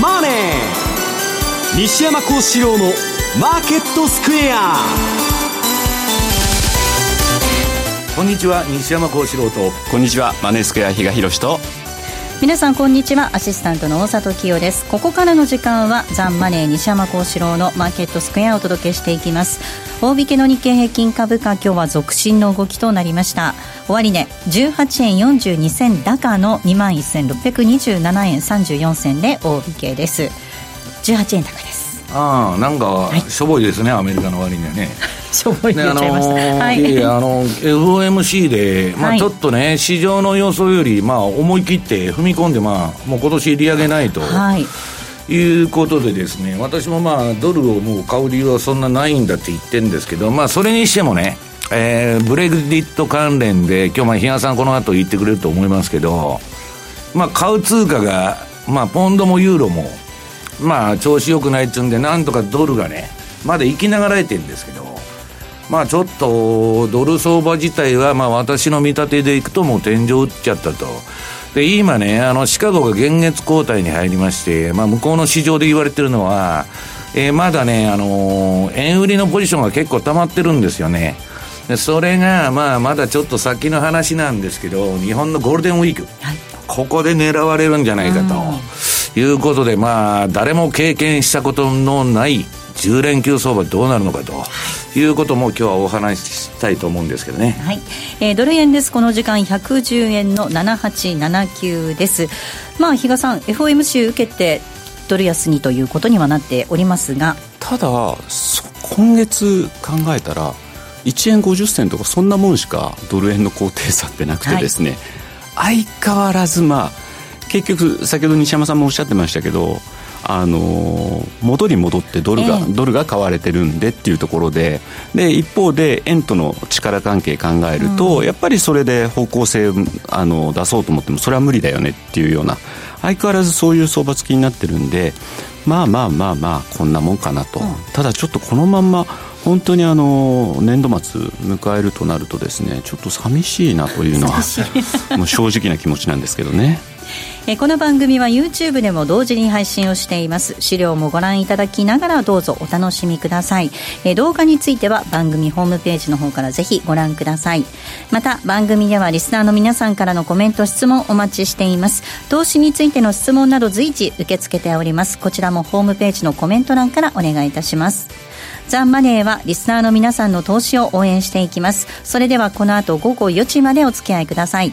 マネー」西山幸四郎の「マーケットスクエア」こんにちは西山幸四郎と。こんにちはマネースクエア比嘉宏と皆さんこんにちは。アシスタントの大里清です。ここからの時間はザンマネー西山幸四郎のマーケットスクエアをお届けしていきます。大引けの日経平均株価今日は続伸の動きとなりました。終値、ね、18円42銭高の2万1627円34銭で大引けです。18円高ああなんかしょぼいですね、はい、アメリカの割にはね。しょぼい言っちゃいました、ね、あのー、はい、いやあの FOMC で、まあ、ちょっとね、はい、市場の予想より、まあ、思い切って踏み込んで、まあ、もう今年利上げないと。はい。いうことでですね、私もまあ、ドルをもう買う理由はそんなないんだって言ってるんですけど、まあ、それにしてもね、えー、ブレグジット関連で、今日まあ、比嘉さんこの後言ってくれると思いますけど、まあ、買う通貨が、まあ、ポンドもユーロも、まあ、調子良くないっつうんで、なんとかドルがね、まだ生きながらえてるんですけど、まあちょっと、ドル相場自体は、まあ私の見立てでいくともう天井打っちゃったと。で、今ね、あの、シカゴが現月交代に入りまして、まあ向こうの市場で言われてるのは、えー、まだね、あのー、円売りのポジションが結構溜まってるんですよね。でそれが、まあ、まだちょっと先の話なんですけど、日本のゴールデンウィーク、はい、ここで狙われるんじゃないかということで、まあ、誰も経験したことのない10連休相場どうなるのかということも今日はお話ししたいと思うんですけどね。はい。えー、ドル円です。この時間110円の7879です。まあ、比嘉さん、FOMC 受けてドル安にということにはなっておりますが。ただ、今月考えたら、1円50銭とかそんなもんしかドル円の高低差ってなくてですね、はい、相変わらずまあ結局先ほど西山さんもおっしゃってましたけどあの元に戻ってドルが、えー、ドルが買われてるんでっていうところでで一方で円との力関係考えると、うん、やっぱりそれで方向性あの出そうと思ってもそれは無理だよねっていうような相変わらずそういう相場付きになってるんでまあまあまあまあこんなもんかなと、うん、ただちょっとこのまんま本当にあの年度末迎えるとなるとですねちょっと寂しいなというのは もう正直な気持ちなんですけどね。えこの番組は YouTube でも同時に配信をしています。資料もご覧いただきながらどうぞお楽しみください、え動画については番組ホームページの方からぜひご覧ください。また番組ではリスナーの皆さんからのコメント質問お待ちしています。投資についての質問など随時受け付けております。こちらもホームページのコメント欄からお願いいたします。ザ・マネーはリスナーの皆さんの投資を応援していきます。それではこの後午後4時までお付き合いください。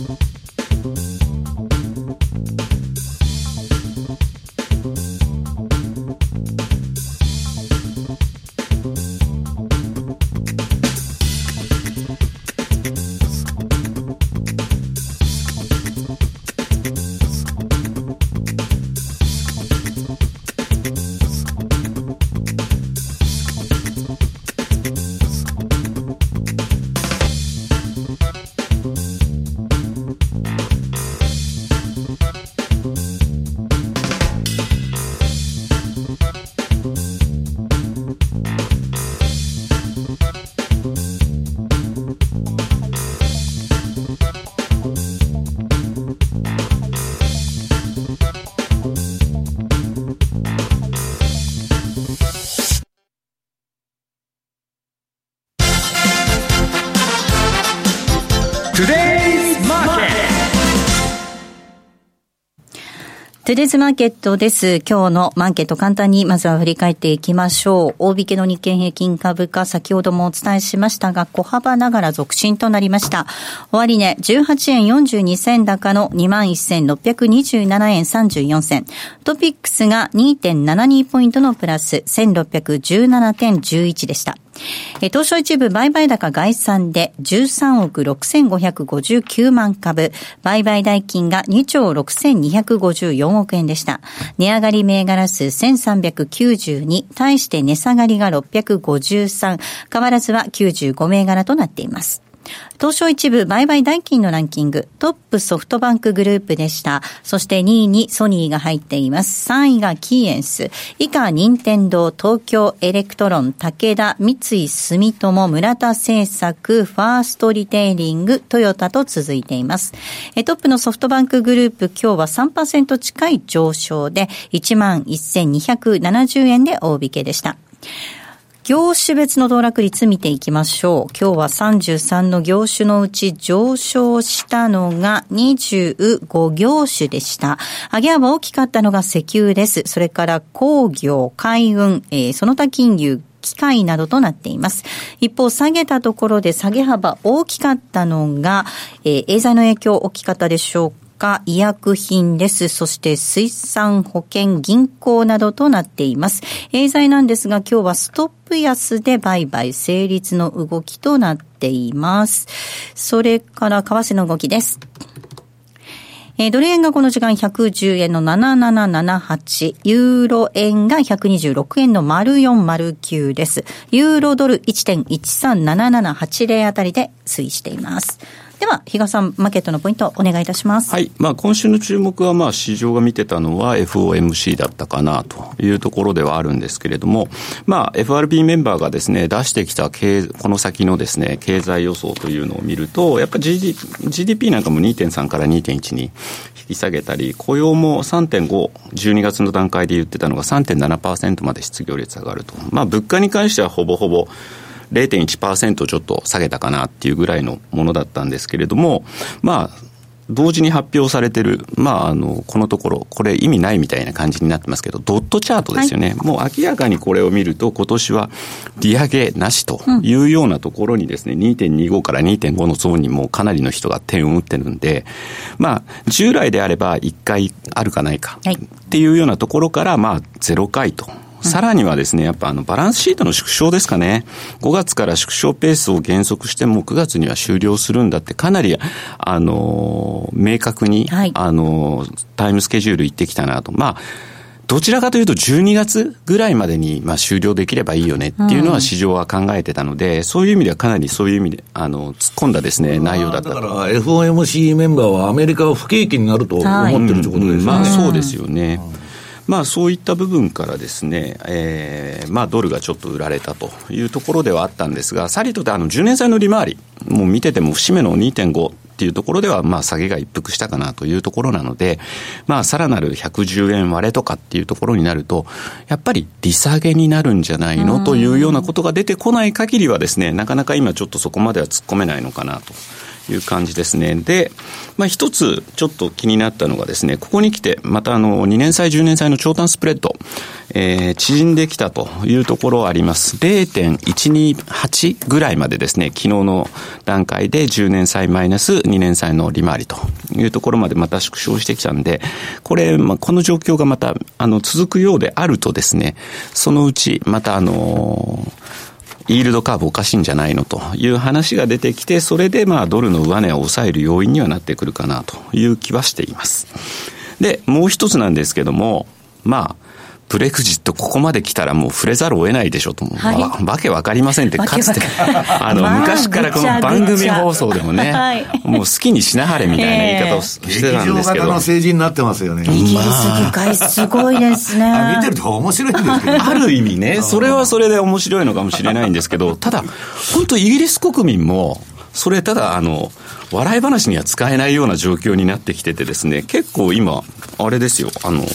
トゥデズマーケットです。今日のマーケット簡単にまずは振り返っていきましょう。大引けの日経平均株価、先ほどもお伝えしましたが、小幅ながら続伸となりました。終値、18円42銭高の21,627円34銭。トピックスが2.72ポイントのプラス1617.11でした。え東証一部売買高概算で13億6559万株、売買代金が2兆6254億円でした。値上がり銘柄数1392、対して値下がりが653、変わらずは95銘柄となっています。東証一部売買代金のランキング、トップソフトバンクグループでした。そして2位にソニーが入っています。3位がキーエンス、以下任天堂、東京エレクトロン、武田、三井住友、村田製作、ファーストリテイリング、トヨタと続いています。トップのソフトバンクグループ、今日は3%近い上昇で、11,270円で大引けでした。業種別の道落率見ていきましょう。今日は33の業種のうち上昇したのが25業種でした。上げ幅大きかったのが石油です。それから工業、海運、えー、その他金融、機械などとなっています。一方、下げたところで下げ幅大きかったのが、えー、エーザイの影響大きかったでしょうかか医薬品です。そして水産保険銀行などとなっています。エーザイなんですが今日はストップ安で売買成立の動きとなっています。それから為替の動きです。え、ドル円がこの時間110円の7778、ユーロ円が126円の0409です。ユーロドル1.137780あたりで推移しています。では、比嘉さん、マーケットのポイントお願いいたします。はい。まあ、今週の注目は、まあ、市場が見てたのは FOMC だったかなというところではあるんですけれども、まあ、FRB メンバーがですね、出してきた経、この先のですね、経済予想というのを見ると、やっぱ GDP, GDP なんかも2.3から2.1に引き下げたり、雇用も3.5、12月の段階で言ってたのが3.7%まで失業率上がると。まあ、物価に関してはほぼほぼ、0.1%ちょっと下げたかなっていうぐらいのものだったんですけれども、まあ、同時に発表されてる、まあ、あの、このところ、これ意味ないみたいな感じになってますけど、ドットチャートですよね。はい、もう明らかにこれを見ると、今年は利上げなしというようなところにですね、うん、2.25から2.5のゾーンにもかなりの人が点を打ってるんで、まあ、従来であれば1回あるかないかっていうようなところから、まあ、0回と。さらにはですね、やっぱあのバランスシートの縮小ですかね。5月から縮小ペースを減速しても9月には終了するんだってかなり、あの、明確に、はい、あの、タイムスケジュール言ってきたなと。まあ、どちらかというと12月ぐらいまでにまあ終了できればいいよねっていうのは市場は考えてたので、うん、そういう意味ではかなりそういう意味であの突っ込んだですね内容だった。だから FOMC メンバーはアメリカは不景気になると思ってるということですね、うん、まあそうですよね。うんまあ、そういった部分からですね、えーまあ、ドルがちょっと売られたというところではあったんですが、さりとてあの10年債の利回り、もう見てても節目の2.5っていうところでは、まあ、下げが一服したかなというところなので、まあ、さらなる110円割れとかっていうところになると、やっぱり利下げになるんじゃないの？というようなことが出てこない限りはですね、なかなか今ちょっとそこまでは突っ込めないのかなと。いう感じですね。で、まあ、一つちょっと気になったのがですね、ここに来て、またあの、2年債、10年債の長短スプレッド、えー、縮んできたというところあります。0.128ぐらいまでですね、昨日の段階で10年債マイナス2年債の利回りというところまでまた縮小してきたんで、これ、まあ、この状況がまた、あの、続くようであるとですね、そのうち、またあのーイールドカーブおかしいんじゃないのという話が出てきて、それでまあドルの上値を抑える要因にはなってくるかなという気はしています。で、もう一つなんですけども、まあ、ブレクジットここまで来たらもう触れざるを得ないでしょと、はい、わわけわかりませんって。かつて あの、昔からこの番組放送でもね、はい、もう好きにしなはれみたいな言い方をしてたんですけど、の政治になってますよね。イギリス議会すごいですね、見てると面白いんですけど ある意味ね。それはそれで面白いのかもしれないんですけど ただ本当イギリス国民もそれただあの笑い話には使えないような状況になってきててですね結構今あれですよ。あの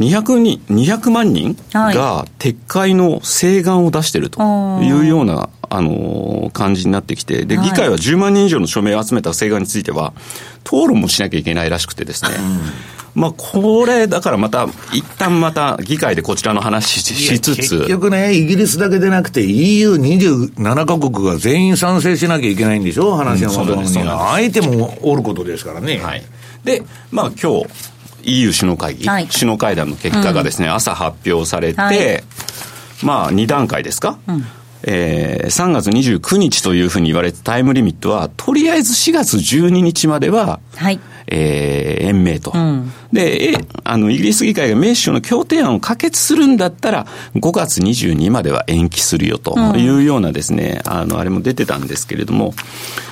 200人、200万人が撤回の請願を出してるというような、はい、あの、感じになってきて、で、議会は10万人以上の署名を集めた請願については、討論もしなきゃいけないらしくてですね、まあ、これ、だからまた、一旦また議会でこちらの話しつつ。結局ね、イギリスだけでなくて EU27 カ国が全員賛成しなきゃいけないんでしょ？話のまとめに、相手もおることですからね。はい。で、まあ今日、EU 首脳会議、はい、首脳会談の結果がですね、うん、朝発表されて、はい、まあ2段階ですか、うん。えー、3月29日というふうに言われたタイムリミットは、とりあえず4月12日までは、はい。えー、延命と。うん、で、あの、イギリス議会がメッシュの協定案を可決するんだったら、5月22までは延期するよというようなですね、うん、あの、あれも出てたんですけれども、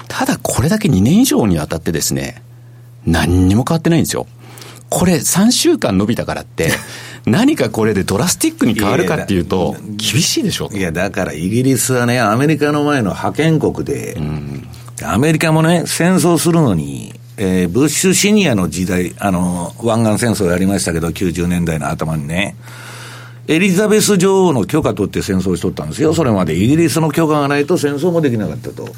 ただこれだけ2年以上にわたってですね、何にも変わってないんですよ。これ3週間伸びたからって、何かこれでドラスティックに変わるかっていうと、厳しいでしょいや、だからイギリスはね、アメリカの前の覇権国で、うん、アメリカもね、戦争するのに、えー、ブッシュシニアの時代、あの、湾岸戦争やりましたけど、90年代の頭にね、エリザベス女王の許可取って戦争しとったんですよ。それまでイギリスの許可がないと戦争もできなかったと。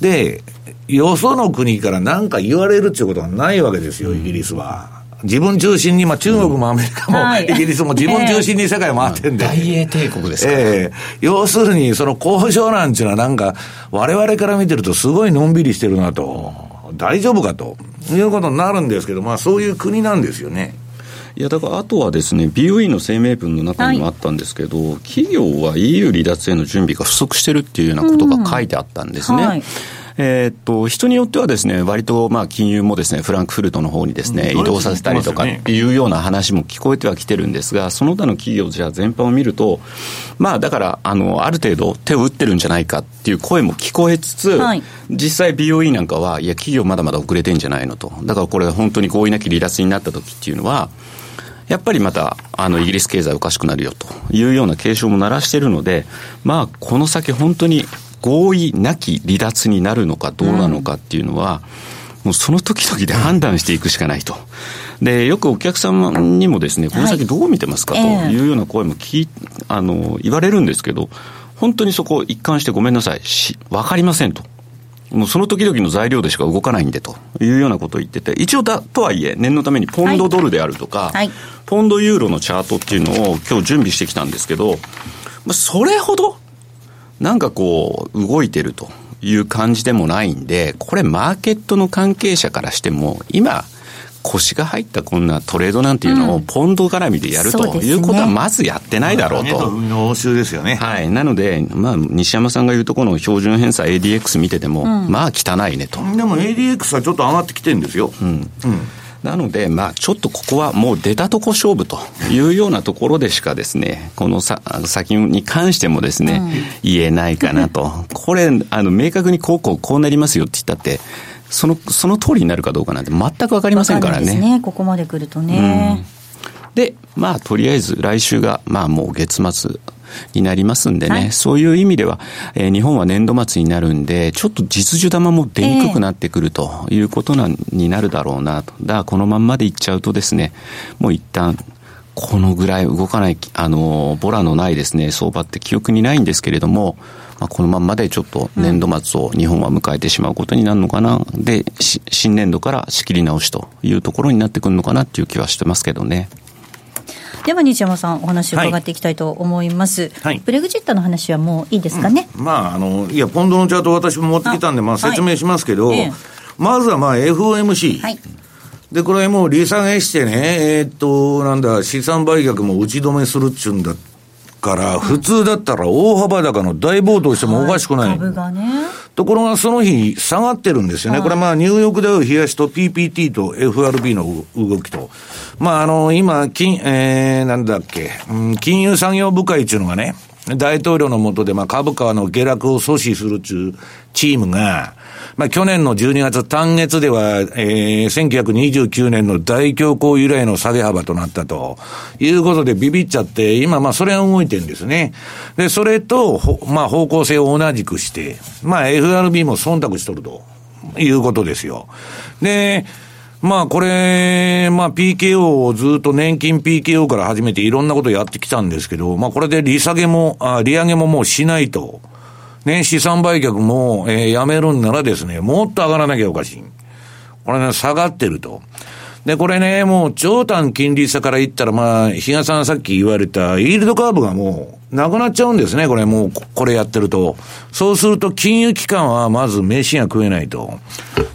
で、よその国から何か言われるっていうことはないわけですよ、イギリスは。自分中心に、まあ中国もアメリカも、イギリスも自分中心に世界回ってんで。大英帝国ですから。ええ要するに、その交渉なんていうのはなんか、我々から見てるとすごいのんびりしてるなと。大丈夫かということになるんですけど、まあそういう国なんですよね。いやだからあとはですね、BOE の声明文の中にもあったんですけど、はい、企業は EU 離脱への準備が不足してるっていうようなことが書いてあったんですね。うんはいえー、っと、人によってはですね、割とまあ金融もですね、フランクフルトの方にですね、移動させたりとかっていうような話も聞こえてはきてるんですが、その他の企業じゃ全般を見ると、まあだから、あの、ある程度手を打ってるんじゃないかっていう声も聞こえつつ、はい、実際 BOE なんかは、いや、企業まだまだ遅れてんじゃないのと。だからこれ本当に合意なき離脱になった時っていうのは、やっぱりまた、あの、イギリス経済おかしくなるよというような警鐘も鳴らしているので、まあ、この先本当に合意なき離脱になるのかどうなのかっていうのは、もうその時々で判断していくしかないと。で、よくお客様にもですね、この先どう見てますかというような声も聞あの、言われるんですけど、本当にそこ一貫してごめんなさい、し、わかりませんと。もうその時々の材料でしか動かないんでというようなことを言ってて、一応だ、とはいえ、念のためにポンドドルであるとか、はいはい、ポンドユーロのチャートっていうのを今日準備してきたんですけど、それほどなんかこう、動いてるという感じでもないんで、これマーケットの関係者からしても、今、腰が入ったこんなトレードなんていうのをポンド絡みでやる、ということはまずやってないだろうと。欧州ですよね。はい。なので、まあ、西山さんが言うとこの標準偏差 ADX 見てても、うん、まあ汚いねと。でも ADX はちょっと上がってきてるんですよ。うん。うんなので、まあ、ちょっとここはもう出たとこ勝負というようなところでしかですね、このさ先に関してもですね、うん、言えないかなと。これ、あの、明確にこうこうこうなりますよって言ったって、その、その通りになるかどうかなんて全くわかりませんからね。ね、ここまで来るとね。うんで、まあ、とりあえず来週が、まあもう月末になりますんでね、はい、そういう意味では、えー、日本は年度末になるんで、ちょっと実需玉も出にくくなってくるということな、になるだろうなと。だからこのまんまでいっちゃうとですね、もう一旦、このぐらい動かない、あの、ボラのないですね、相場って記憶にないんですけれども、まあ、このまんまでちょっと年度末を日本は迎えてしまうことになるのかな。で、新年度から仕切り直しというところになってくるのかなっていう気はしてますけどね。では西山さんお話を伺っていきたいと思います、はい、ブレグジットの話はもういいですかね、うん、まああのいやポンドのチャート私も持ってきたんでまあ説明しますけど、はい、まずはまあ FOMC、はい、でこれもう利下げしてねえー、っとなんだ資産売却も打ち止めするっちゅうんだから、普通だったら大幅高の大暴騰してもおかしくない。はい、株がね。ところがその日下がってるんですよね。はい、これまあニューヨークダウ冷やしと PPT と FRB の動きと。まああの、今、金、えー、なんだっけ、うん、金融産業部会っていうのがね、大統領の下でまあ株価の下落を阻止するっていうチームが、まあ、去年の12月単月では、えー、1929年の大恐慌由来の下げ幅となったということでビビっちゃって、今、まあ、それは動いてるんですね。で、それと、まあ、方向性を同じくして、まあ、FRB も忖度しとるということですよ。で、まあこれ、まあ PKO をずっと年金 PKO から始めていろんなことやってきたんですけど、まあこれで利下げも、あ利上げももうしないと。ね、資産売却も、えー、やめるんならですね、もっと上がらなきゃおかしい。これね、下がってると。で、これね、もう長短金利差から言ったら、まあ、比嘉さんさっき言われた、イールドカーブがもう、なくなっちゃうんですね、これもう、これやってると。そうすると、金融機関はまず飯が食えないと。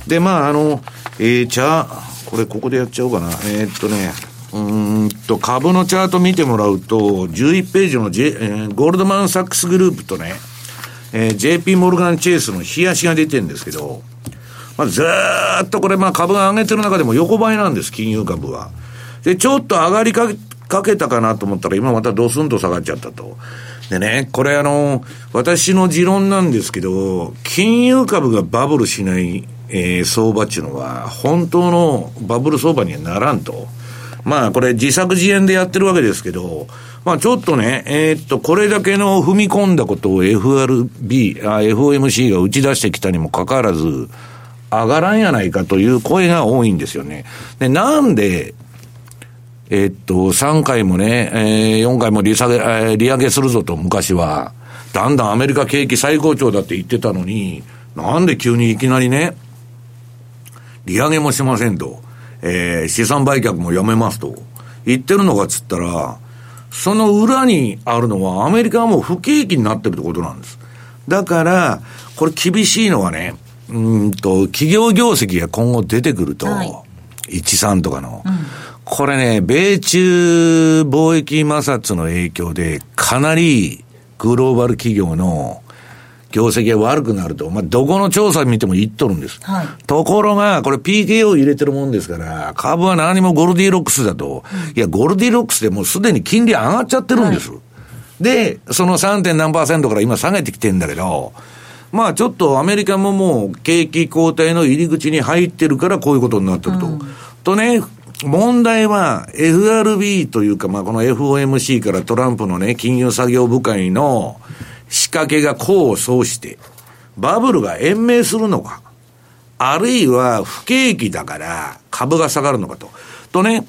で、まあ、あの、えー、チャー、これここでやっちゃおうかな。えー、っとね、うんと、株のチャート見てもらうと、11ページの、J えー、ゴールドマンサックスグループとね、えー、JP モルガンチェイスの冷やしが出てるんですけど、まあ、ずっとこれ、まあ株が上げてる中でも横ばいなんです、金融株は。で、ちょっと上がりかけたかなと思ったら、今またドスンと下がっちゃったと。でね、これあの、私の持論なんですけど、金融株がバブルしない、えー、相場っていうのは、本当のバブル相場にはならんと。まあ、これ自作自演でやってるわけですけど、まあちょっとね、えー、っと、これだけの踏み込んだことを FRB、FOMC が打ち出してきたにもかかわらず、上がらんやないかという声が多いんですよね。で、なんで、えー、っと、3回もね、えー、4回も利下げ、えー、利上げするぞと昔は、だんだんアメリカ景気最高潮だって言ってたのに、なんで急にいきなりね、利上げもしませんと、えー、資産売却もやめますと。言ってるのかっつったら、その裏にあるのは、アメリカはもう不景気になってるってことなんです。だから、これ厳しいのはね、うんと、企業業績が今後出てくると、はい、13とかの、うん、これね、米中貿易摩擦の影響で、かなりグローバル企業の業績が悪くなると、まあ、どこの調査見ても言っとるんです。はい、ところが、これ PKO 入れてるもんですから、株は何もゴルディロックスだと、うん、いや、ゴルディロックスでもうすでに金利上がっちゃってるんです。はい、で、その 3. 何パーセントから今下げてきてんだけど、まあちょっとアメリカももう景気後退の入り口に入ってるからこういうことになってると。うん、とね、問題は FRB というか、まあこの FOMC からトランプのね、金融作業部会の、仕掛けが功を奏して、バブルが延命するのか、あるいは不景気だから株が下がるのかと。とね、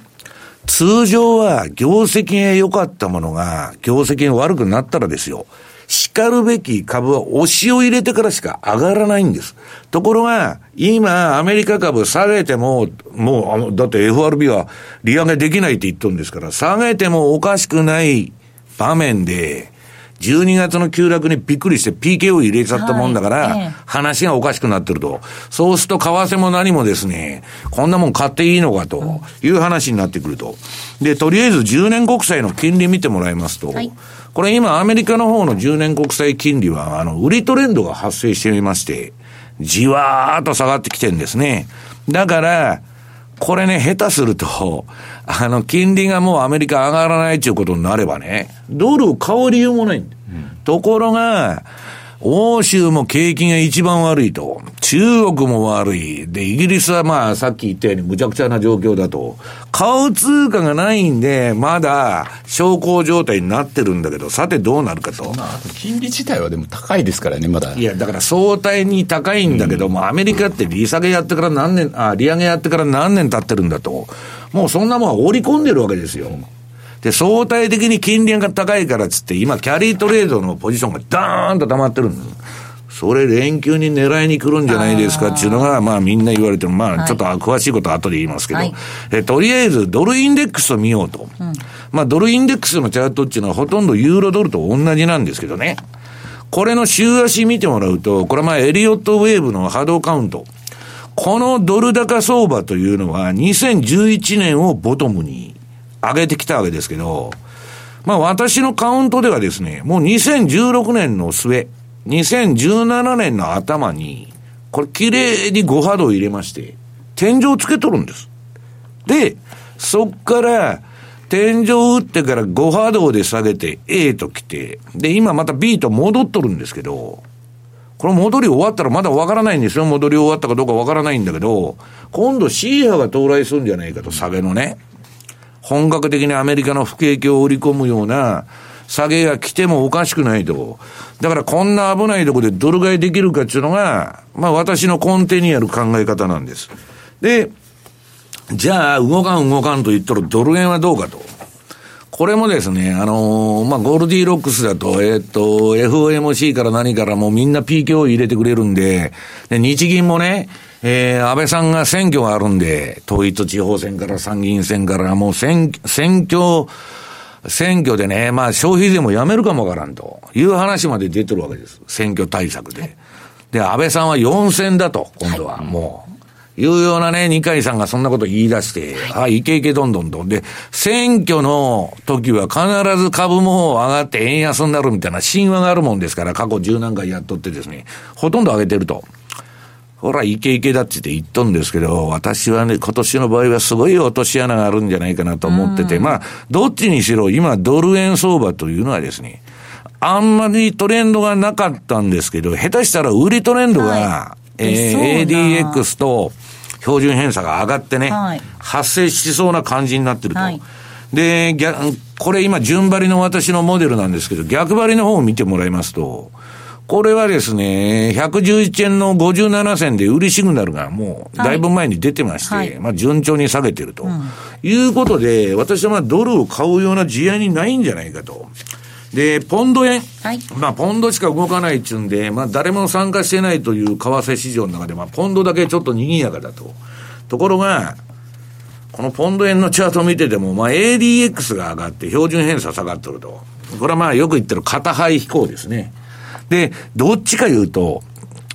通常は業績が良かったものが業績が悪くなったらですよ。叱るべき株は押しを入れてからしか上がらないんです。ところが、今、アメリカ株下げても、もう、だって FRB は利上げできないって言っとるんですから、下げてもおかしくない場面で、12月の急落にびっくりして PK を入れちゃったもんだから、話がおかしくなってると。そうすると為替も何もですね、こんなもん買っていいのかという話になってくると。で、とりあえず10年国債の金利見てもらいますと、これ今アメリカの方の10年国債金利は、あの、売りトレンドが発生していまして、じわーっと下がってきてるんですね。だから、これね、下手すると、あの、金利がもうアメリカ上がらないっていうことになればね、ドルを買う理由もないん、ところが、欧州も景気が一番悪いと。中国も悪い。で、イギリスはまあ、さっき言ったように無茶苦茶な状況だと。買う通貨がないんで、まだ、小康状態になってるんだけど、さてどうなるかと。金利自体はでも高いですからね、まだ。いや、だから相対に高いんだけども、うん、アメリカって利下げやってから何年、あ、利上げやってから何年経ってるんだと。もうそんなもんは織り込んでるわけですよ。で、相対的に金利が高いからっつって、今、キャリートレードのポジションがダーンと溜まってるんです。それ連休に狙いに来るんじゃないですかっていうのが、まあみんな言われてる。まあちょっと詳しいことは後で言いますけど、はい、えとりあえずドルインデックスを見ようと。うん、まあドルインデックスのチャートっていうのはほとんどユーロドルと同じなんですけどね。これの週足見てもらうと、これはまあエリオットウェーブの波動カウント。このドル高相場というのは2011年をボトムに上げてきたわけですけど、まあ私のカウントではですね、もう2016年の末、2017年の頭に、これ綺麗に5波動入れまして、天井をつけとるんです。で、そっから、天井打ってから5波動で下げて A と来て、で、今また B と戻っとるんですけど、この戻り終わったらまだわからないんですよ。戻り終わったかどうかわからないんだけど、今度 C 波が到来するんじゃないかと、下げのね。本格的にアメリカの不景気を織り込むような下げが来てもおかしくないと。だからこんな危ないとこでドル買いできるかっていうのが、まあ私の根底にある考え方なんです。で、じゃあ動かん動かんと言ったらドル円はどうかと。これもですね、あのー、まあ、ゴールディロックスだと、えっ、と、FOMC から何からもうみんな PK を入れてくれるんで、で、日銀もね、えー、安倍さんが選挙があるんで、統一地方選から参議院選からもう選、選挙、選挙でね、まあ消費税もやめるかもわからんという話まで出てるわけです。選挙対策で。で、安倍さんは4選だと、今度は、もう。いうようなね、二階さんがそんなこと言い出して、はい、いけいけどんどんどん。で、選挙の時は必ず株も上がって円安になるみたいな神話があるもんですから、過去十何回やっとってですね、ほとんど上げてると。ほら、イケイケだって言って言っとんですけど、私はね、今年の場合はすごい落とし穴があるんじゃないかなと思ってて、まあ、どっちにしろ今、ドル円相場というのはですね、あんまりトレンドがなかったんですけど、下手したら売りトレンドが、はい、えー、ADX と標準偏差が上がってね、はい、発生しそうな感じになってると。はい、で、これ今順張りの私のモデルなんですけど、逆張りの方を見てもらいますと、これはですね、111円の57銭で売りシグナルがもうだいぶ前に出てまして、はい、まあ順調に下げてると、うん、いうことで、私はまあドルを買うような事案にないんじゃないかと。で、ポンド円。はい、まあ、ポンドしか動かないっちゅうんで、まあ、誰も参加してないという為替市場の中で、まあ、ポンドだけちょっと賑やかだと。ところが、このポンド円のチャートを見てても、まあ、ADX が上がって、標準偏差下がっとると。これはまあ、よく言ってる片肺飛行ですね。で、どっちか言うと、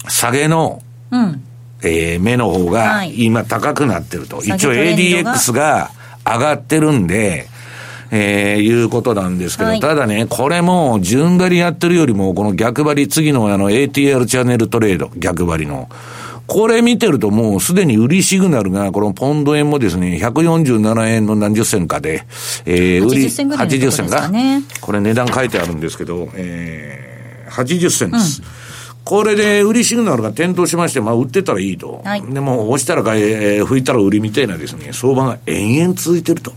下げの、うん、えー、目の方が今高くなってると。はい、一応 ADX が上がってるんで、えー、いうことなんですけど、はい、ただね、これも順張りやってるよりも、この逆張り、次のあの ATR チャンネルトレード、逆張りの。これ見てるともうすでに売りシグナルが、このポンド円もですね、147円の何十銭かで、えー、売り、80銭か。これ値段書いてあるんですけど、えー80銭です。うん、これで売りシグナルが点灯しまして、まあ、売ってたらいいと。はい、でも、押したら買い、えー、吹いたら売りみたいなですね、相場が延々続いてると。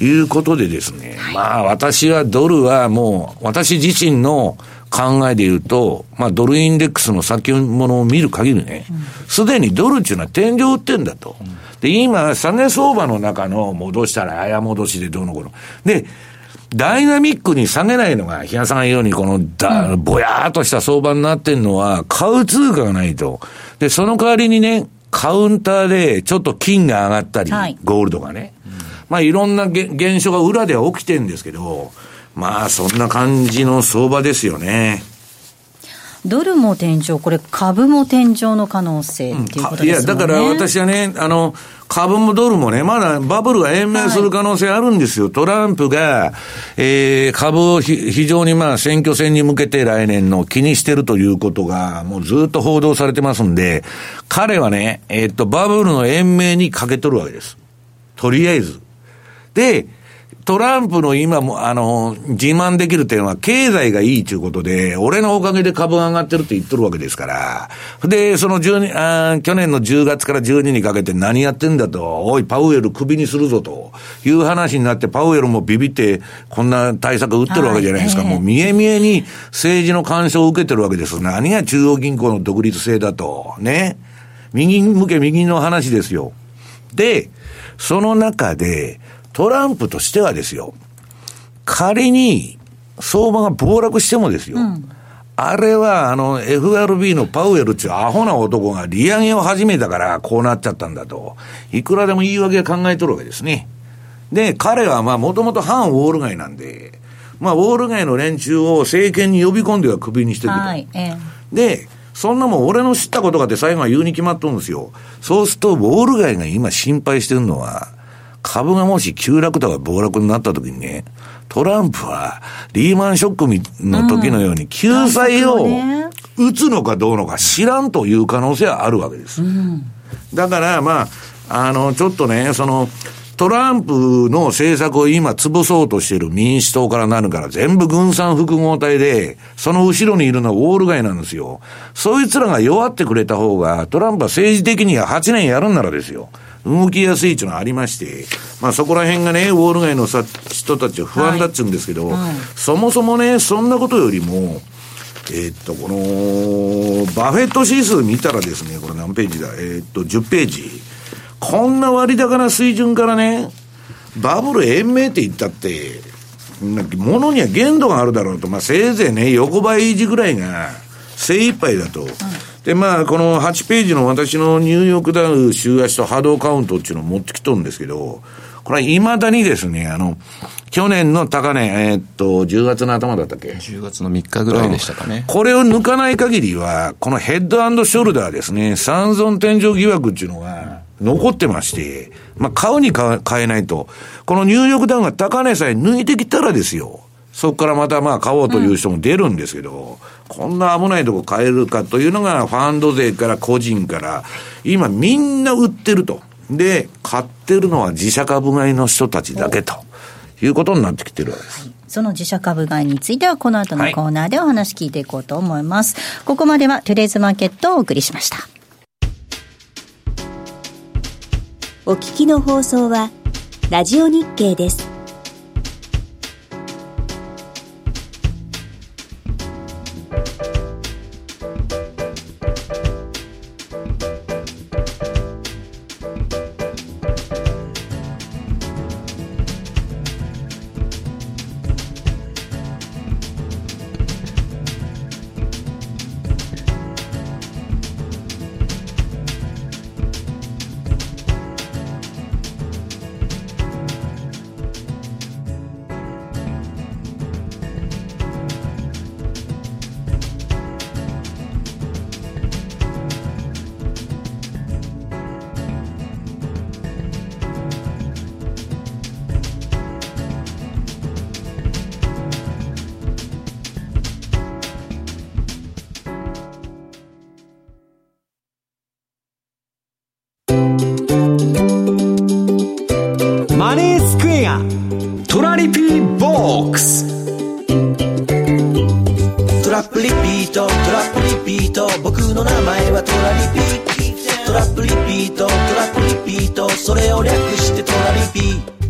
うん、いうことでですね、はい、まあ、私はドルはもう、私自身の考えで言うと、まあ、ドルインデックスの先物を見る限りね、すで、にドルっていうのは天井売ってんだと。で、今、下げ相場の中の戻したら早戻しでどうのこうの。で、ダイナミックに下げないのが、日野さんが言うように、このだ、ぼやーっとした相場になってんのは、買う通貨がないと。で、その代わりにね、カウンターでちょっと金が上がったり、はい、ゴールドがね。まあいろんな現象が裏では起きてるんですけど、まあそんな感じの相場ですよね。ドルも天井、これ株も天井の可能性っていうことですね、いや、だから私はね、あの、株もドルもね、まだバブルが延命する可能性あるんですよ。はい、トランプが、えー、株を非常にまあ選挙戦に向けて来年の気にしてるということが、もうずっと報道されてますんで、彼はね、えー、っと、バブルの延命にかけとるわけです。とりあえず。で、トランプの今も、あの、自慢できる点は、経済がいいということで、俺のおかげで株が上がってるって言ってるわけですから。で、その12あ、去年の10月から12にかけて何やってんだと、おい、パウエルクビにするぞという話になって、パウエルもビビって、こんな対策打ってるわけじゃないですか。はい、もう見え見えに政治の干渉を受けてるわけです。何が中央銀行の独立性だと。ね。右向け右の話ですよ。で、その中で、トランプとしてはですよ、仮に相場が暴落してもですよ、うん、あれはあの FRB のパウエルっていうアホな男が利上げを始めたからこうなっちゃったんだと、いくらでも言い訳考えとるわけですね。で、彼はまあもともと反ウォール街なんで、まあウォール街の連中を政権に呼び込んではクビにしてると。はいええ、で、そんなもん俺の知ったことがって最後は言うに決まっとるんですよ。そうすると、ウォール街が今心配してるのは、株がもし急落とか暴落になった時にね、トランプはリーマンショックの時のように救済を打つのかどうのか知らんという可能性はあるわけです。だからまあ、あの、ちょっとね、その、トランプの政策を今潰そうとしている民主党からなるから全部軍産複合体で、その後ろにいるのはウォール街なんですよ。そいつらが弱ってくれた方が、トランプは政治的には8年やるんならですよ。動きやすいっていうのはありまして、まあそこら辺がね、ウォール街のさ人たちは不安だっちゅうんですけど、はいはい、そもそもね、そんなことよりも、えー、っと、この、バフェット指数見たらですね、これ何ページだ？えー、っと、10ページ。こんな割高な水準からね、バブル延命って言ったって、ものには限度があるだろうと、まあせいぜいね、横ばい維持ぐらいが精一杯だと。で、まあ、この8ページの私のニューヨークダウ週足と波動カウントっていうのを持ってきとるんですけど、これは未だにですね、あの、去年の高値、えー、っと、10月の頭だったっけ ?10 月の3日ぐらいでしたかね、うん。これを抜かない限りは、このヘッドショルダーですね、三尊天井疑惑っていうのが残ってまして、まあ、買うに買えないと。このニューヨークダウンが高値さえ抜いてきたらですよ。そこからまたまあ買おうという人も出るんですけど、こんな危ないとこ買えるかというのが、ファンド税から個人から、今みんな売ってると。で、買ってるのは自社株買いの人たちだけということになってきてるわけです。その自社株買いについてはこの後のコーナーでお話聞いていこうと思います。はい、ここまではトゥレーズマーケットをお送りしました。お聞きの放送はラジオ日経です。スクエア。トラリピーボックス。トラップリピート。トラップリピート。僕の名前はトラリピトラップリピート。トラップリピート。それを略してトラリピー。ト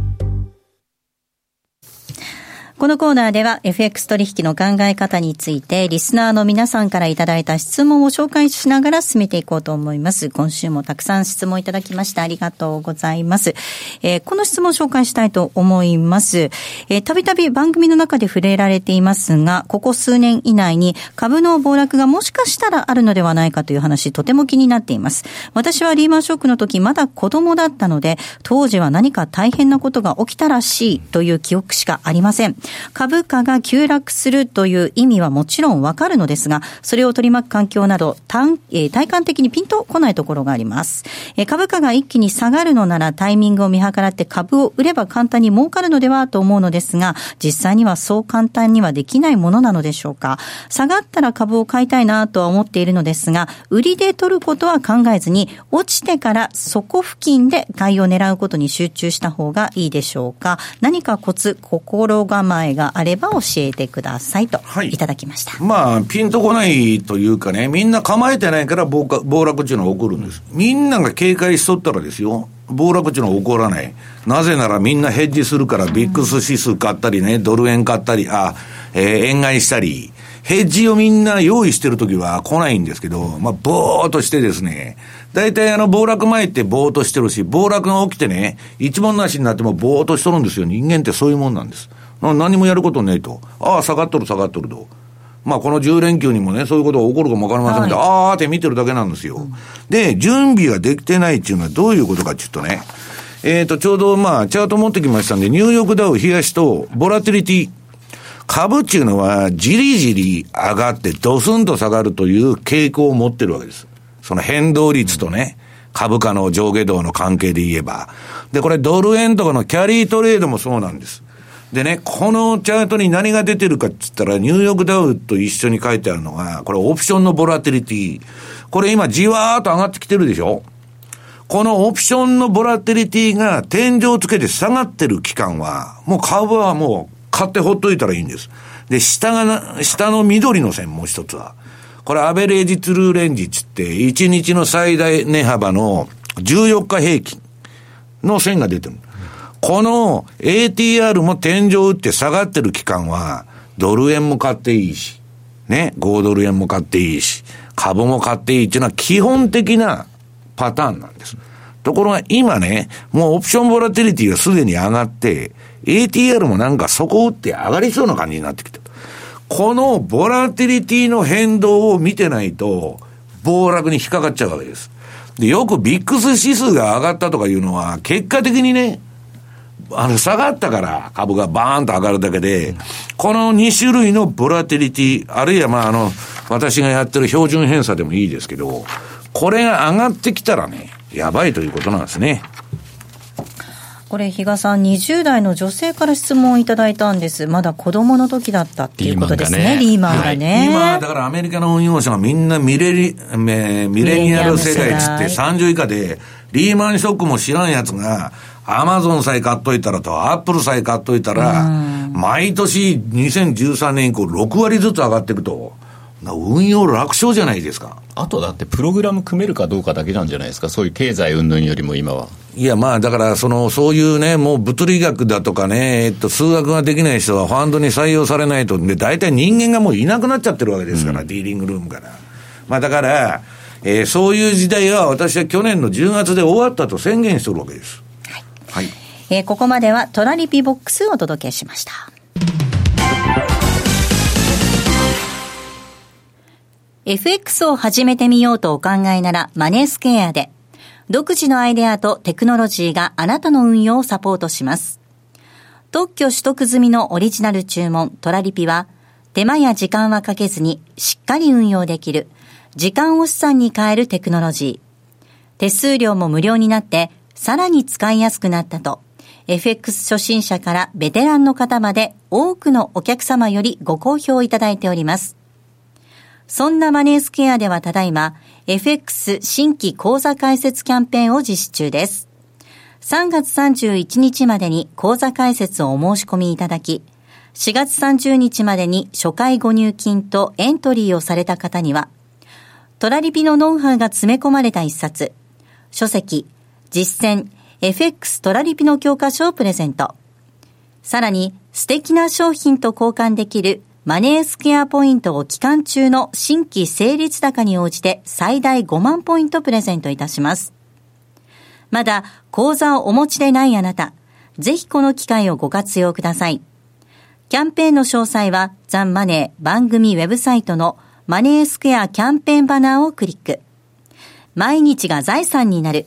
このコーナーでは FX 取引の考え方についてリスナーの皆さんからいただいた質問を紹介しながら進めていこうと思います。今週もたくさん質問いただきましてありがとうございます。えー、この質問を紹介したいと思います。え、たびたび番組の中で触れられていますが、ここ数年以内に株の暴落がもしかしたらあるのではないかという話、とても気になっています。私はリーマンショックの時まだ子供だったので、当時は何か大変なことが起きたらしいという記憶しかありません。株価が急落するという意味はもちろんわかるのですが、それを取り巻く環境など、単えー、体感的にピンとこないところがあります。えー、株価が一気に下がるのならタイミングを見計らって株を売れば簡単に儲かるのではと思うのですが、実際にはそう簡単にはできないものなのでしょうか。下がったら株を買いたいなとは思っているのですが、売りで取ることは考えずに、落ちてから底付近で買いを狙うことに集中した方がいいでしょうか。何かコツ、心構えがあれば教えてくださいと、い、ただきました。まあ、ピンとこないというかね、みんな構えてないから暴暴落っていうのは起こるんです。みんなが警戒しとったらですよ、暴落っていうのは起こらない。なぜならみんなヘッジするから、ビックス指数買ったりね、ドル円買ったり、あ、えー、円買いしたり、ヘッジをみんな用意してるときは来ないんですけど、まあ、ぼーっとしてですね、大体あの、暴落前ってぼーっとしてるし、暴落が起きてね、一文なしになってもぼーっとしとるんですよ。人間ってそういうもんなんです。何もやることねえと。ああ、下がっとる下がっとると。まあ、この10連休にもね、そういうことが起こるかもわかりませんけど、はい、あーって見てるだけなんですよ。うん、で、準備ができてないっていうのはどういうことかっていうとね、えっ、ー、と、ちょうどまあ、チャート持ってきましたんで、ニューヨークダウ冷やしと、ボラティリティ、株っていうのは、じりじり上がってドスンと下がるという傾向を持ってるわけです。その変動率とね、株価の上下動の関係で言えば。で、これドル円とかのキャリートレードもそうなんです。でね、このチャートに何が出てるかって言ったら、ニューヨークダウと一緒に書いてあるのが、これオプションのボラティリティ。これ今じわーっと上がってきてるでしょこのオプションのボラティリティが天井をつけて下がってる期間は、もう株はもう買ってほっといたらいいんです。で、下が、下の緑の線もう一つは。これアベレージトゥルーレンジっつって、1日の最大値幅の14日平均の線が出てる。この ATR も天井打って下がってる期間は、ドル円も買っていいし、ね、5ドル円も買っていいし、株も買っていいっていうのは基本的なパターンなんです。ところが今ね、もうオプションボラティリティがすでに上がって、ATR もなんか底打って上がりそうな感じになってきた。このボラティリティの変動を見てないと、暴落に引っかかっちゃうわけです。で、よくビックス指数が上がったとかいうのは、結果的にね、あの、下がったから株がバーンと上がるだけで、この2種類のボラティリティ、あるいはまああの、私がやってる標準偏差でもいいですけど、これが上がってきたらね、やばいということなんですね。これ、比嘉さん、20代の女性から質問をいただいたんです。まだ子供の時だったっていうことですね、リーマンがね。今、だからアメリカの運用者がみんなミレリ、ミレニアル世代っつって30以下で、リーマンショックも知らんやつが、アマゾンさえ買っといたらと、アップルさえ買っといたら、毎年2013年以降6割ずつ上がっていくと。運用楽勝じゃないですか。あとだってプログラム組めるかどうかだけなんじゃないですか、そういう経済云々よりも今は。いや、まあだからその、そういうね、もう物理学だとかね、えっと、数学ができない人はファンドに採用されないと、で、大体人間がもういなくなっちゃってるわけですから、うん、ディーリングルームから。まあだから、えー、そういう時代は私は去年の10月で終わったと宣言してるわけです。はい。えー、ここまではトラリピボックスをお届けしました。FX を始めてみようとお考えならマネースケアで、独自のアイデアとテクノロジーがあなたの運用をサポートします。特許取得済みのオリジナル注文トラリピは、手間や時間はかけずにしっかり運用できる、時間を資産に変えるテクノロジー。手数料も無料になって、さらに使いやすくなったと、FX 初心者からベテランの方まで多くのお客様よりご好評いただいております。そんなマネースケアではただいま、FX 新規講座開設キャンペーンを実施中です。3月31日までに講座開設をお申し込みいただき、4月30日までに初回ご入金とエントリーをされた方には、トラリピのノウハウが詰め込まれた一冊、書籍、実践、FX トラリピの教科書をプレゼント。さらに、素敵な商品と交換できるマネースケアポイントを期間中の新規成立高に応じて最大5万ポイントプレゼントいたします。まだ口座をお持ちでないあなた、ぜひこの機会をご活用ください。キャンペーンの詳細はザンマネー番組ウェブサイトのマネースクエアキャンペーンバナーをクリック。毎日が財産になる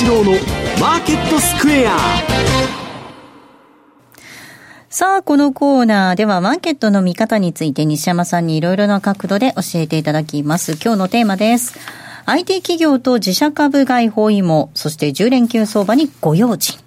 西山幸四郎のマーケットスクエアさあ、このコーナーではマーケットの見方について西山さんにいろいろな角度で教えていただきます。今日のテーマです。IT 企業と自社株買い包囲網、そして10連休相場にご用心。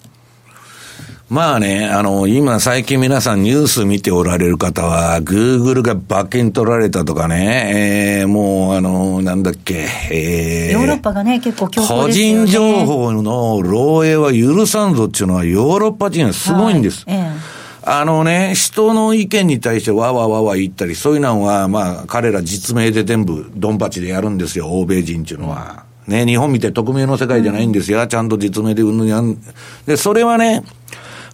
まあね、あの、今最近皆さんニュース見ておられる方は、グーグルが馬券取られたとかね、えー、もうあの、なんだっけ、えー、ヨーロッパがね、結構強硬ですよね。個人情報の漏洩は許さんぞっていうのはヨーロッパ人はすごいんです。はいえあのね、人の意見に対してわわわわ言ったり、そういうのは、まあ、彼ら実名で全部、ドンパチでやるんですよ、欧米人っていうのは。ね、日本みたい匿名の世界じゃないんですよ、うん、ちゃんと実名でうんぬやん。で、それはね、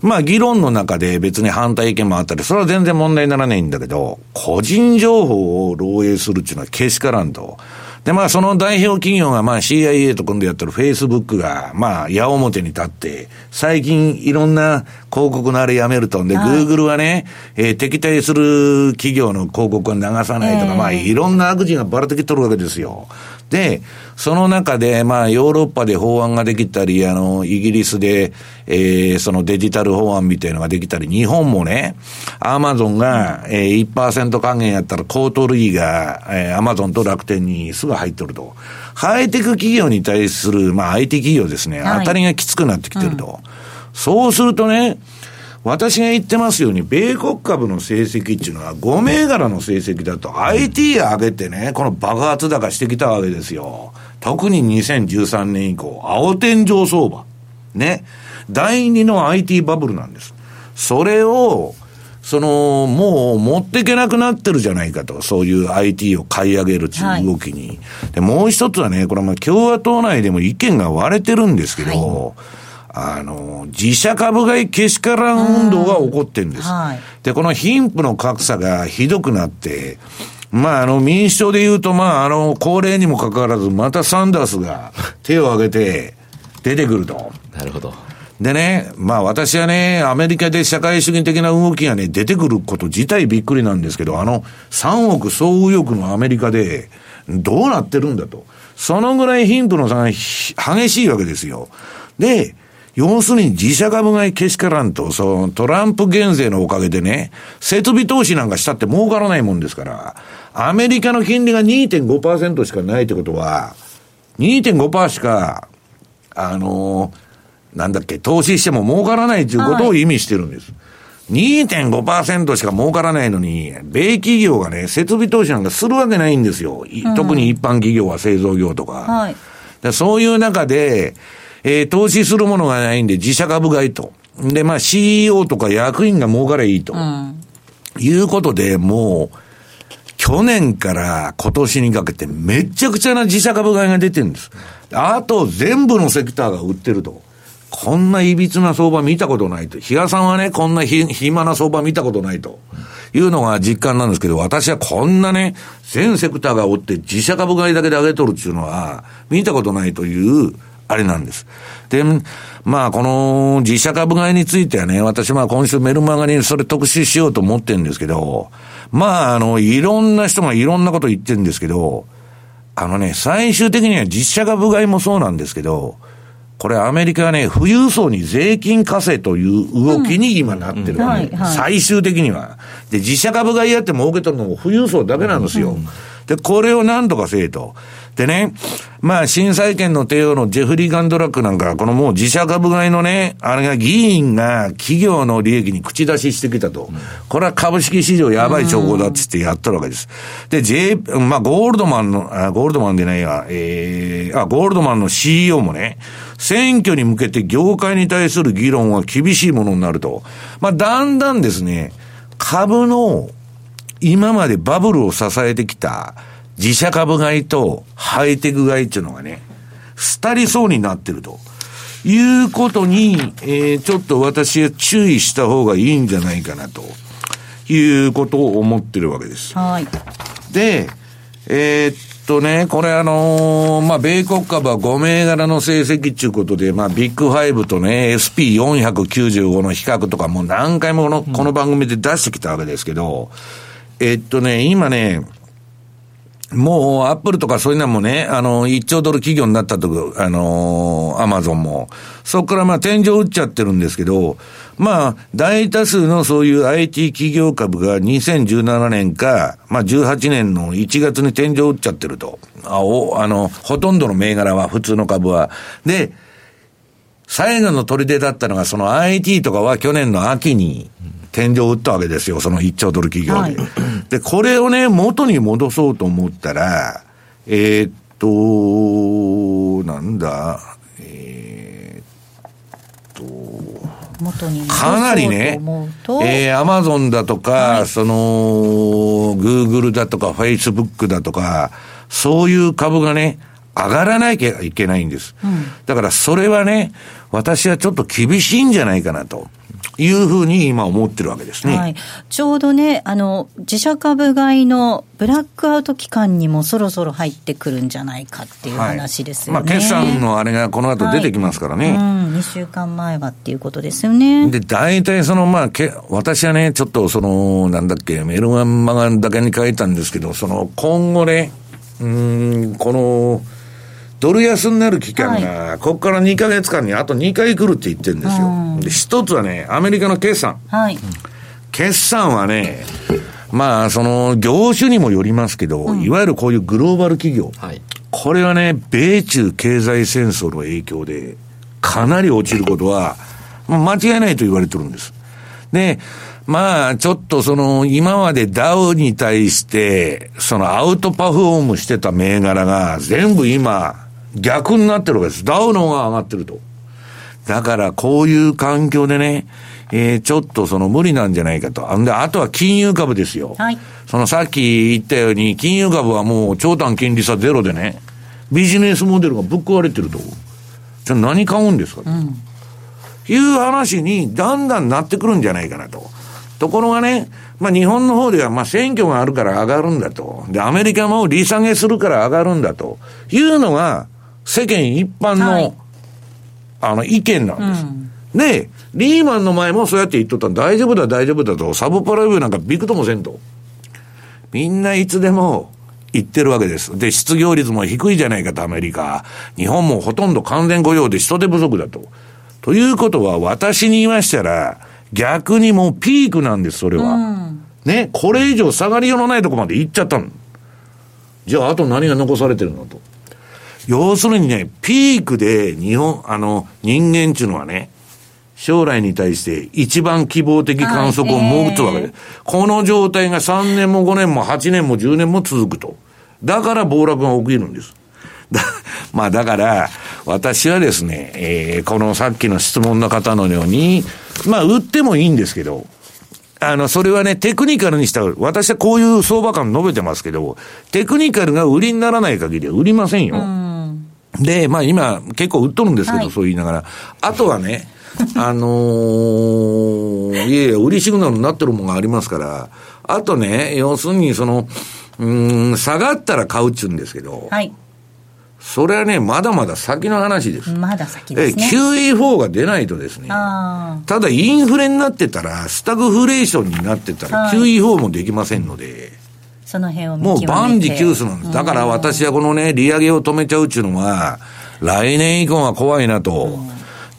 まあ議論の中で別に反対意見もあったり、それは全然問題にならないんだけど、個人情報を漏洩するっていうのはけしからんと。で、まあその代表企業がまあ CIA と組んでやってる Facebook が、まあ矢面に立って、最近いろんな広告のあれやめると。で、Google はね、えー、敵対する企業の広告は流さないとか、えー、まあいろんな悪事がばらつきとるわけですよ。で、その中で、まあ、ヨーロッパで法案ができたり、あの、イギリスで、えー、そのデジタル法案みたいなのができたり、日本もね、アマゾンが、えー、1%還元やったら、コート類が、えー、アマゾンと楽天にすぐ入っとると。ハイテク企業に対する、まあ、IT 企業ですね、はい、当たりがきつくなってきてると。うん、そうするとね、私が言ってますように、米国株の成績っていうのは、5銘柄の成績だと IT 上げてね、この爆発高してきたわけですよ。特に2013年以降、青天井相場。ね。第二の IT バブルなんです。それを、その、もう持っていけなくなってるじゃないかと、そういう IT を買い上げるっていう動きに。はい、で、もう一つはね、これはまあ共和党内でも意見が割れてるんですけど、はいあの、自社株買いけしからん運動が起こってるんです。はい、で、この貧富の格差がひどくなって、まあ、あの、民主党で言うと、まあ、あの、高齢にもかかわらず、またサンダースが手を挙げて出てくると。なるほど。でね、まあ私はね、アメリカで社会主義的な動きがね、出てくること自体びっくりなんですけど、あの、3億総右翼のアメリカで、どうなってるんだと。そのぐらい貧富の差が激しいわけですよ。で、要するに自社株買いけしからんと、そのトランプ減税のおかげでね、設備投資なんかしたって儲からないもんですから、アメリカの金利が2.5%しかないってことは、2.5%しか、あのー、なんだっけ、投資しても儲からないということを意味してるんです。はい、2.5%しか儲からないのに、米企業がね、設備投資なんかするわけないんですよ。うん、特に一般企業は製造業とか。はい、そういう中で、えー、投資するものがないんで自社株買いと。で、まあ CEO とか役員が儲かれいいと。うん、いうことで、もう、去年から今年にかけてめちゃくちゃな自社株買いが出てるんです。あと全部のセクターが売ってると。こんな歪な相場見たことないと。比嘉さんはね、こんな暇な相場見たことないと。いうのが実感なんですけど、私はこんなね、全セクターが追って自社株買いだけで上げとるっていうのは、見たことないというあれなんです。で、まあ、この自社株買いについてはね、私まあ今週メルマガにそれ特集しようと思ってるんですけど、まあ、あの、いろんな人がいろんなこと言ってるんですけど、あのね、最終的には実社株買いもそうなんですけど、これアメリカはね、富裕層に税金課せという動きに今なってるわけ、最終的には。で、自社株買いやって儲けとるのも富裕層だけなんですよ。で、これを何とかせえと。でね、まあ、新債権の帝王のジェフリー・ガンドラックなんか、このもう自社株買いのね、あれが議員が企業の利益に口出ししてきたと。これは株式市場やばい兆候だっつってやったわけです。で、J、まあ、ゴールドマンの、あゴールドマンでないや、えー、あ、ゴールドマンの CEO もね、選挙に向けて業界に対する議論は厳しいものになると。まあ、だんだんですね、株の今までバブルを支えてきた自社株買いとハイテク買いっていうのがね、廃りそうになってると。いうことに、えー、ちょっと私は注意した方がいいんじゃないかなということを思ってるわけです。はい。で、えー、っとね、これあのー、まあ、米国株は5銘柄の成績っていうことで、まあ、ビッグファイブとね、SP495 の比較とかもう何回もこの、この番組で出してきたわけですけど、えっとね、今ね、もう、アップルとかそういうのもね、あの、1兆ドル企業になったと、あの、アマゾンも。そこからまあ、天井打っちゃってるんですけど、まあ、大多数のそういう IT 企業株が2017年か、まあ、18年の1月に天井打っちゃってると。あお、あの、ほとんどの銘柄は、普通の株は。で、最後の砦だったのが、その IT とかは去年の秋に、天井を打ったわけですよ、その1兆ドル企業で。はい、で、これをね、元に戻そうと思ったら、えー、っと、なんだ、えー、っと、かなりね、えー、アマゾンだとか、はい、その、グーグルだとか、フェイスブックだとか、そういう株がね、上がらなきゃいけないんです。うん、だからそれはね、私はちょっと厳しいんじゃないかなと。いうふうに今思ってるわけですね。はい、ちょうどね、あの、自社株買いのブラックアウト期間にもそろそろ入ってくるんじゃないかっていう話ですよね。はい、まあ、決算のあれがこの後出てきますからね。はい、うん、2週間前はっていうことですよね。で、大体その、まあ、け私はね、ちょっとその、なんだっけ、メルマンマガンだけに書いたんですけど、その、今後ね、うん、この、ドル安になる期間が、ここから2か月間にあと2回来るって言ってるんですよ。で、一つはね、アメリカの決算。はい。決算はね、まあ、その、業種にもよりますけど、うん、いわゆるこういうグローバル企業。はい。これはね、米中経済戦争の影響で、かなり落ちることは、間違いないと言われてるんです。で、まあ、ちょっとその、今までダウに対して、そのアウトパフォームしてた銘柄が、全部今、逆になってるわけです。ダウの方が上がってると。だから、こういう環境でね、えー、ちょっとその無理なんじゃないかと。んで、あとは金融株ですよ。はい。そのさっき言ったように、金融株はもう長短金利差ゼロでね、ビジネスモデルがぶっ壊れてると。じゃあ何買うんですかと、うん、いう話にだんだんなってくるんじゃないかなと。ところがね、まあ日本の方ではまあ選挙があるから上がるんだと。で、アメリカも利下げするから上がるんだというのが世間一般の、はい、あの意見なんです。うん、で、リーマンの前もそうやって言っとったら大丈夫だ大丈夫だと、サブパラビューなんかびくともせんと。みんないつでも言ってるわけです。で、失業率も低いじゃないかと、アメリカ。日本もほとんど完全雇用で人手不足だと。ということは、私に言いましたら、逆にもうピークなんです、それは。うん、ね、これ以上下がりようのないとこまで行っちゃったの。じゃあ、あと何が残されてるのと。要するにね、ピークで日本、あの、人間っていうのはね、将来に対して一番希望的観測を持つわけで、この状態が3年も5年も8年も10年も続くと。だから暴落が起きるんです。だ、まあだから、私はですね、えー、このさっきの質問の方のように、まあ、売ってもいいんですけど、あの、それはね、テクニカルにした私はこういう相場感述べてますけど、テクニカルが売りにならない限りは売りませんよ。で、まあ今、結構売っとるんですけど、はい、そう言いながら。あとはね、あのー、いやいや、売りシグナルになってるものがありますから、あとね、要するにその、うん、下がったら買うっちゅうんですけど、はい。それはね、まだまだ先の話です。まだ先ですね。QE4 が出ないとですね、ただインフレになってたら、スタグフレーションになってたら、QE4 もできませんので、その辺をもう万事休すなんです。だから私はこのね、利上げを止めちゃうっていうのは、来年以降は怖いなと。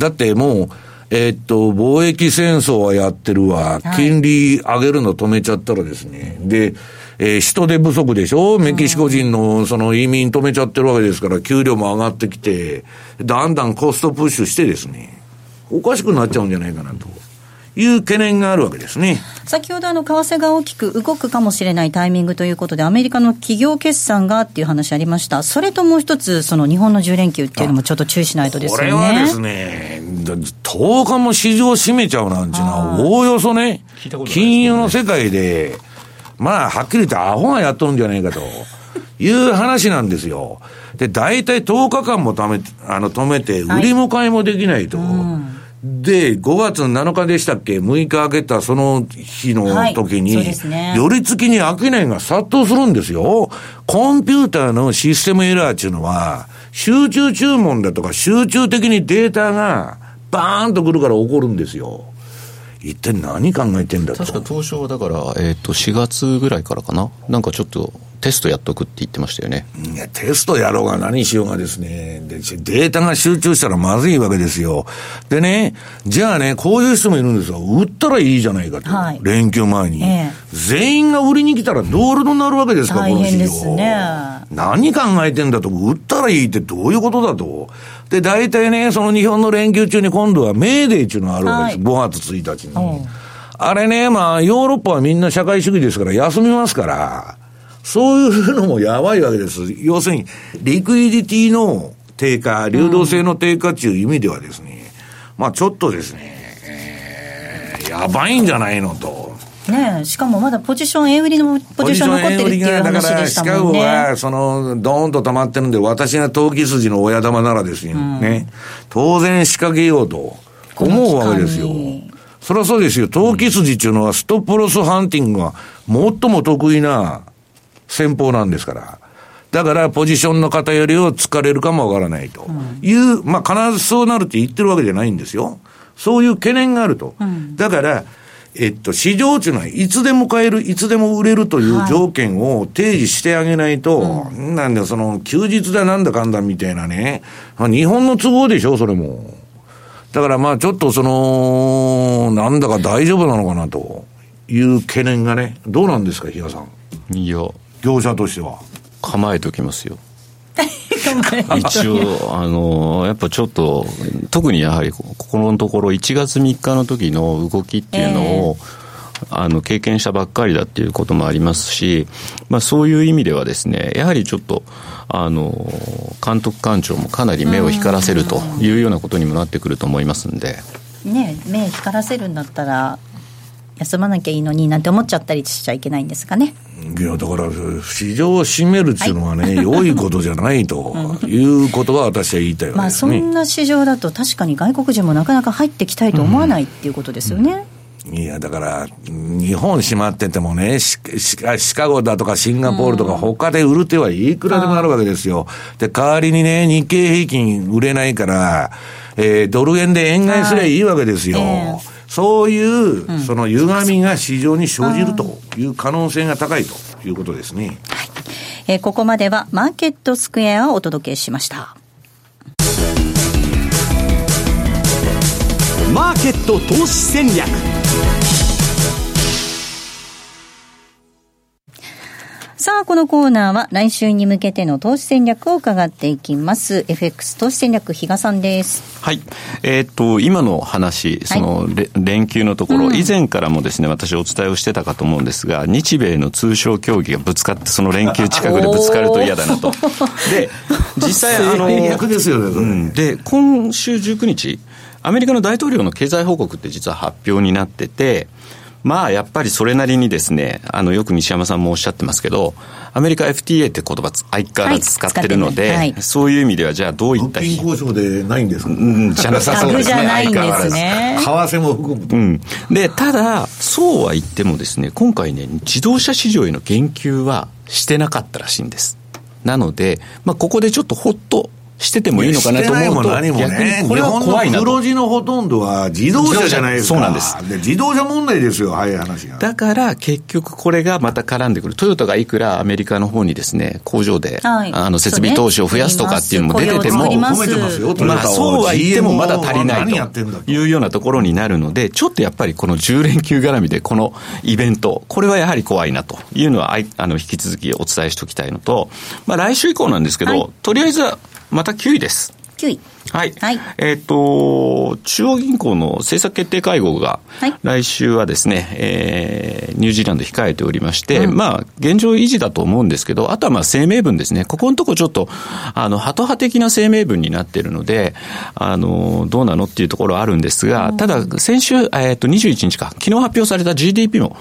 だってもう、えー、っと、貿易戦争はやってるわ。金利上げるの止めちゃったらですね。で、えー、人手不足でしょ？メキシコ人のその移民止めちゃってるわけですから、給料も上がってきて、だんだんコストプッシュしてですね、おかしくなっちゃうんじゃないかなと。いう懸念があるわけですね。先ほどあの為替が大きく動くかもしれないタイミングということで、アメリカの企業決算がっていう話ありました。それともう一つ、その日本の10連休っていうのもちょっと注意しないとですよね。これはですね、10日も市場閉めちゃうなんていうのは、おおよそね、金融の世界で、まあ、はっきり言ってアホがやっとるんじゃないかと。いう話なんですよ。で、大体10日間もため、あの、止めて、売りも買いもできないと。はいうんで、5月7日でしたっけ ?6 日開けたその日の時に、はいね、寄り付きに商いが殺到するんですよ。コンピューターのシステムエラーっていうのは、集中注文だとか集中的にデータがバーンと来るから起こるんですよ。一体何考えてんだと確か当初はだから、えー、と4月ぐらいからかな？なんかちょっとテストやっとくって言ってましたよね。いやテストやろうが何しようがですね。でデータが集中したらまずいわけですよ。でねじゃあねこういう人もいるんですよ。売ったらいいじゃないかと、はい、連休前に、えー、全員が売りに来たらドールドになるわけですかこの市場、ね、何考えてんだと。売ったらいいってどういうことだと。で、大体ね、その日本の連休中に今度はメーデーっていうのがあるわけです。はい、5月1日に。あれね、まあ、ヨーロッパはみんな社会主義ですから休みますから、そういうのもやばいわけです。要するに、リクイディティの低下、流動性の低下っていう意味ではですね、まあちょっとですね、えー、やばいんじゃないのと。ねしかもまだポジション、円売りのポジション残ってるっていう話でしたもんね。だから、シカゴは、その、ドーンと溜まってるんで、私が投機筋の親玉ならですね、うん、ね、当然仕掛けようと思うわけですよ。そりゃそうですよ。投機筋っていうのは、ストップロスハンティングが最も得意な戦法なんですから。だから、ポジションの偏りを突かれるかもわからないという、うん、まあ、必ずそうなるって言ってるわけじゃないんですよ。そういう懸念があると。うん、だから、えっと、市場っていうのは、いつでも買える、いつでも売れるという条件を提示してあげないと、はいうん、なんだよ、その、休日だなんだかんだみたいなね、日本の都合でしょ、それも。だからまあ、ちょっとその、なんだか大丈夫なのかなという懸念がね、どうなんですか、比嘉さん。いや、業者としては。構えておきますよ。一応、あの、やっぱちょっと、特にやはり、ここのところ、1月3日の時の動きっていうのを、えーあの経験したばっかりだっていうこともありますし、まあ、そういう意味ではですねやはりちょっとあの監督官庁もかなり目を光らせるというようなことにもなってくると思いますんで。ね目光らせるんだったら休まなきゃいいのになんて思っちゃったりしちゃいけないんですかね。いや、だから、市場を閉めるっていうのはね、はい、良いことじゃないと いうことは私は言いたいわけです、ね、まあ、そんな市場だと、確かに外国人もなかなか入ってきたいと思わないっていうことですよね。うん、いや、だから、日本閉まっててもねシシカゴだとかシンガポールとか、他で売る手はいくらでもあるわけですよ。で、代わりにね、日経平均売れないから、えー、ドル円で円買いすりゃいいわけですよ。えーそういう、その歪みが市場に生じるという可能性が高いということですね。はい。えー、ここまではマーケットスクエアをお届けしました。マーケット投資戦略さあ、このコーナーは来週に向けての投資戦略を伺っていきます。FX 投資戦略、比嘉さんです。はい。えー、っと、今の話、その、はい、連休のところ、うん、以前からもですね、私お伝えをしてたかと思うんですが、日米の通商協議がぶつかって、その連休近くでぶつかると嫌だなと。で、実際、あの、ですよね、うん、で、今週19日、アメリカの大統領の経済報告って実は発表になってて、まあやっぱりそれなりにですね、あのよく西山さんもおっしゃってますけど、アメリカ FTA って言葉相変わらず使ってるので、はいはい、そういう意味ではじゃあどういった交渉でないんですか、うん、じゃなさそうですね。じゃないんですね。為替も含むと。うん。で、ただ、そうは言ってもですね、今回ね、自動車市場への言及はしてなかったらしいんです。なので、まあ、ここでちょっとほっとしててもいいのかなと思うと、何もね、これは怖いな黒字のほとんどは自動車じゃないですか。そうなんです。で自動車問題ですよ、早い話が。だから結局これがまた絡んでくる。トヨタがいくらアメリカの方にですね、工場で、はい、あの設備投資を増やすとかっていうのも出てても、まあそうは言ってもまだ足りないというようなところになるので、ちょっとやっぱりこの10連休絡みでこのイベント、これはやはり怖いなというのは、あの引き続きお伝えしておきたいのと、まあ来週以降なんですけど、はい、とりあえずまた9位です。9位。はい。はい、えっ、ー、と、中央銀行の政策決定会合が、来週はですね、はい、えー、ニュージーランド控えておりまして、うん、まあ、現状維持だと思うんですけど、あとはまあ声明文ですね。ここのとこちょっと、あの、ハト派的な声明文になっているので、あの、どうなのっていうところはあるんですが、ただ、先週、えっ、ー、と、21日か、昨日発表された GDP も、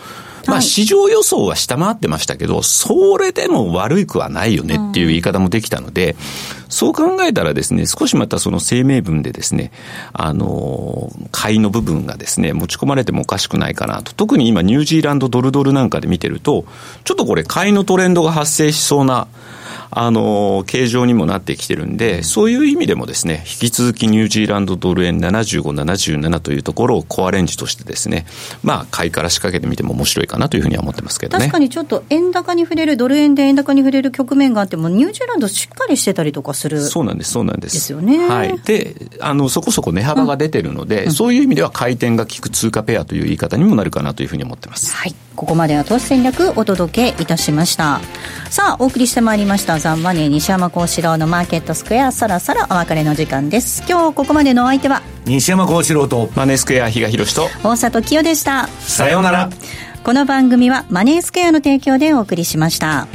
まあ、市場予想は下回ってましたけど、それでも悪くはないよねっていう言い方もできたので、そう考えたらですね、少しまたその声明文でですね、あの、買いの部分がですね、持ち込まれてもおかしくないかなと。特に今、ニュージーランドドルドルなんかで見てると、ちょっとこれ、買いのトレンドが発生しそうな、あの、形状にもなってきてるんで、そういう意味でもですね、引き続きニュージーランドドル円75、77というところをコアレンジとしてですね、まあ、買いから仕掛けてみても面白いかなというふうには思ってますけどね。確かにちょっと円高に触れる、ドル円で円高に触れる局面があっても、ニュージーランドしっかりしてたりとかする。そうなんです、そうなんです。ですよね。はい。で、あの、そこそこ値幅が出てるので、うん、そういう意味では回転が効く通貨ペアという言い方にもなるかなというふうに思ってます。はい。ここまでは投資戦略お届けいたしました。さあお送りしてまいりました。ザンマネー西山幸四郎のマーケットスクエア。そろそろお別れの時間です。今日ここまでのお相手は？西山幸四郎とマネースクエア比嘉宏と。大里清でした。さようなら。この番組はマネースクエアの提供でお送りしました。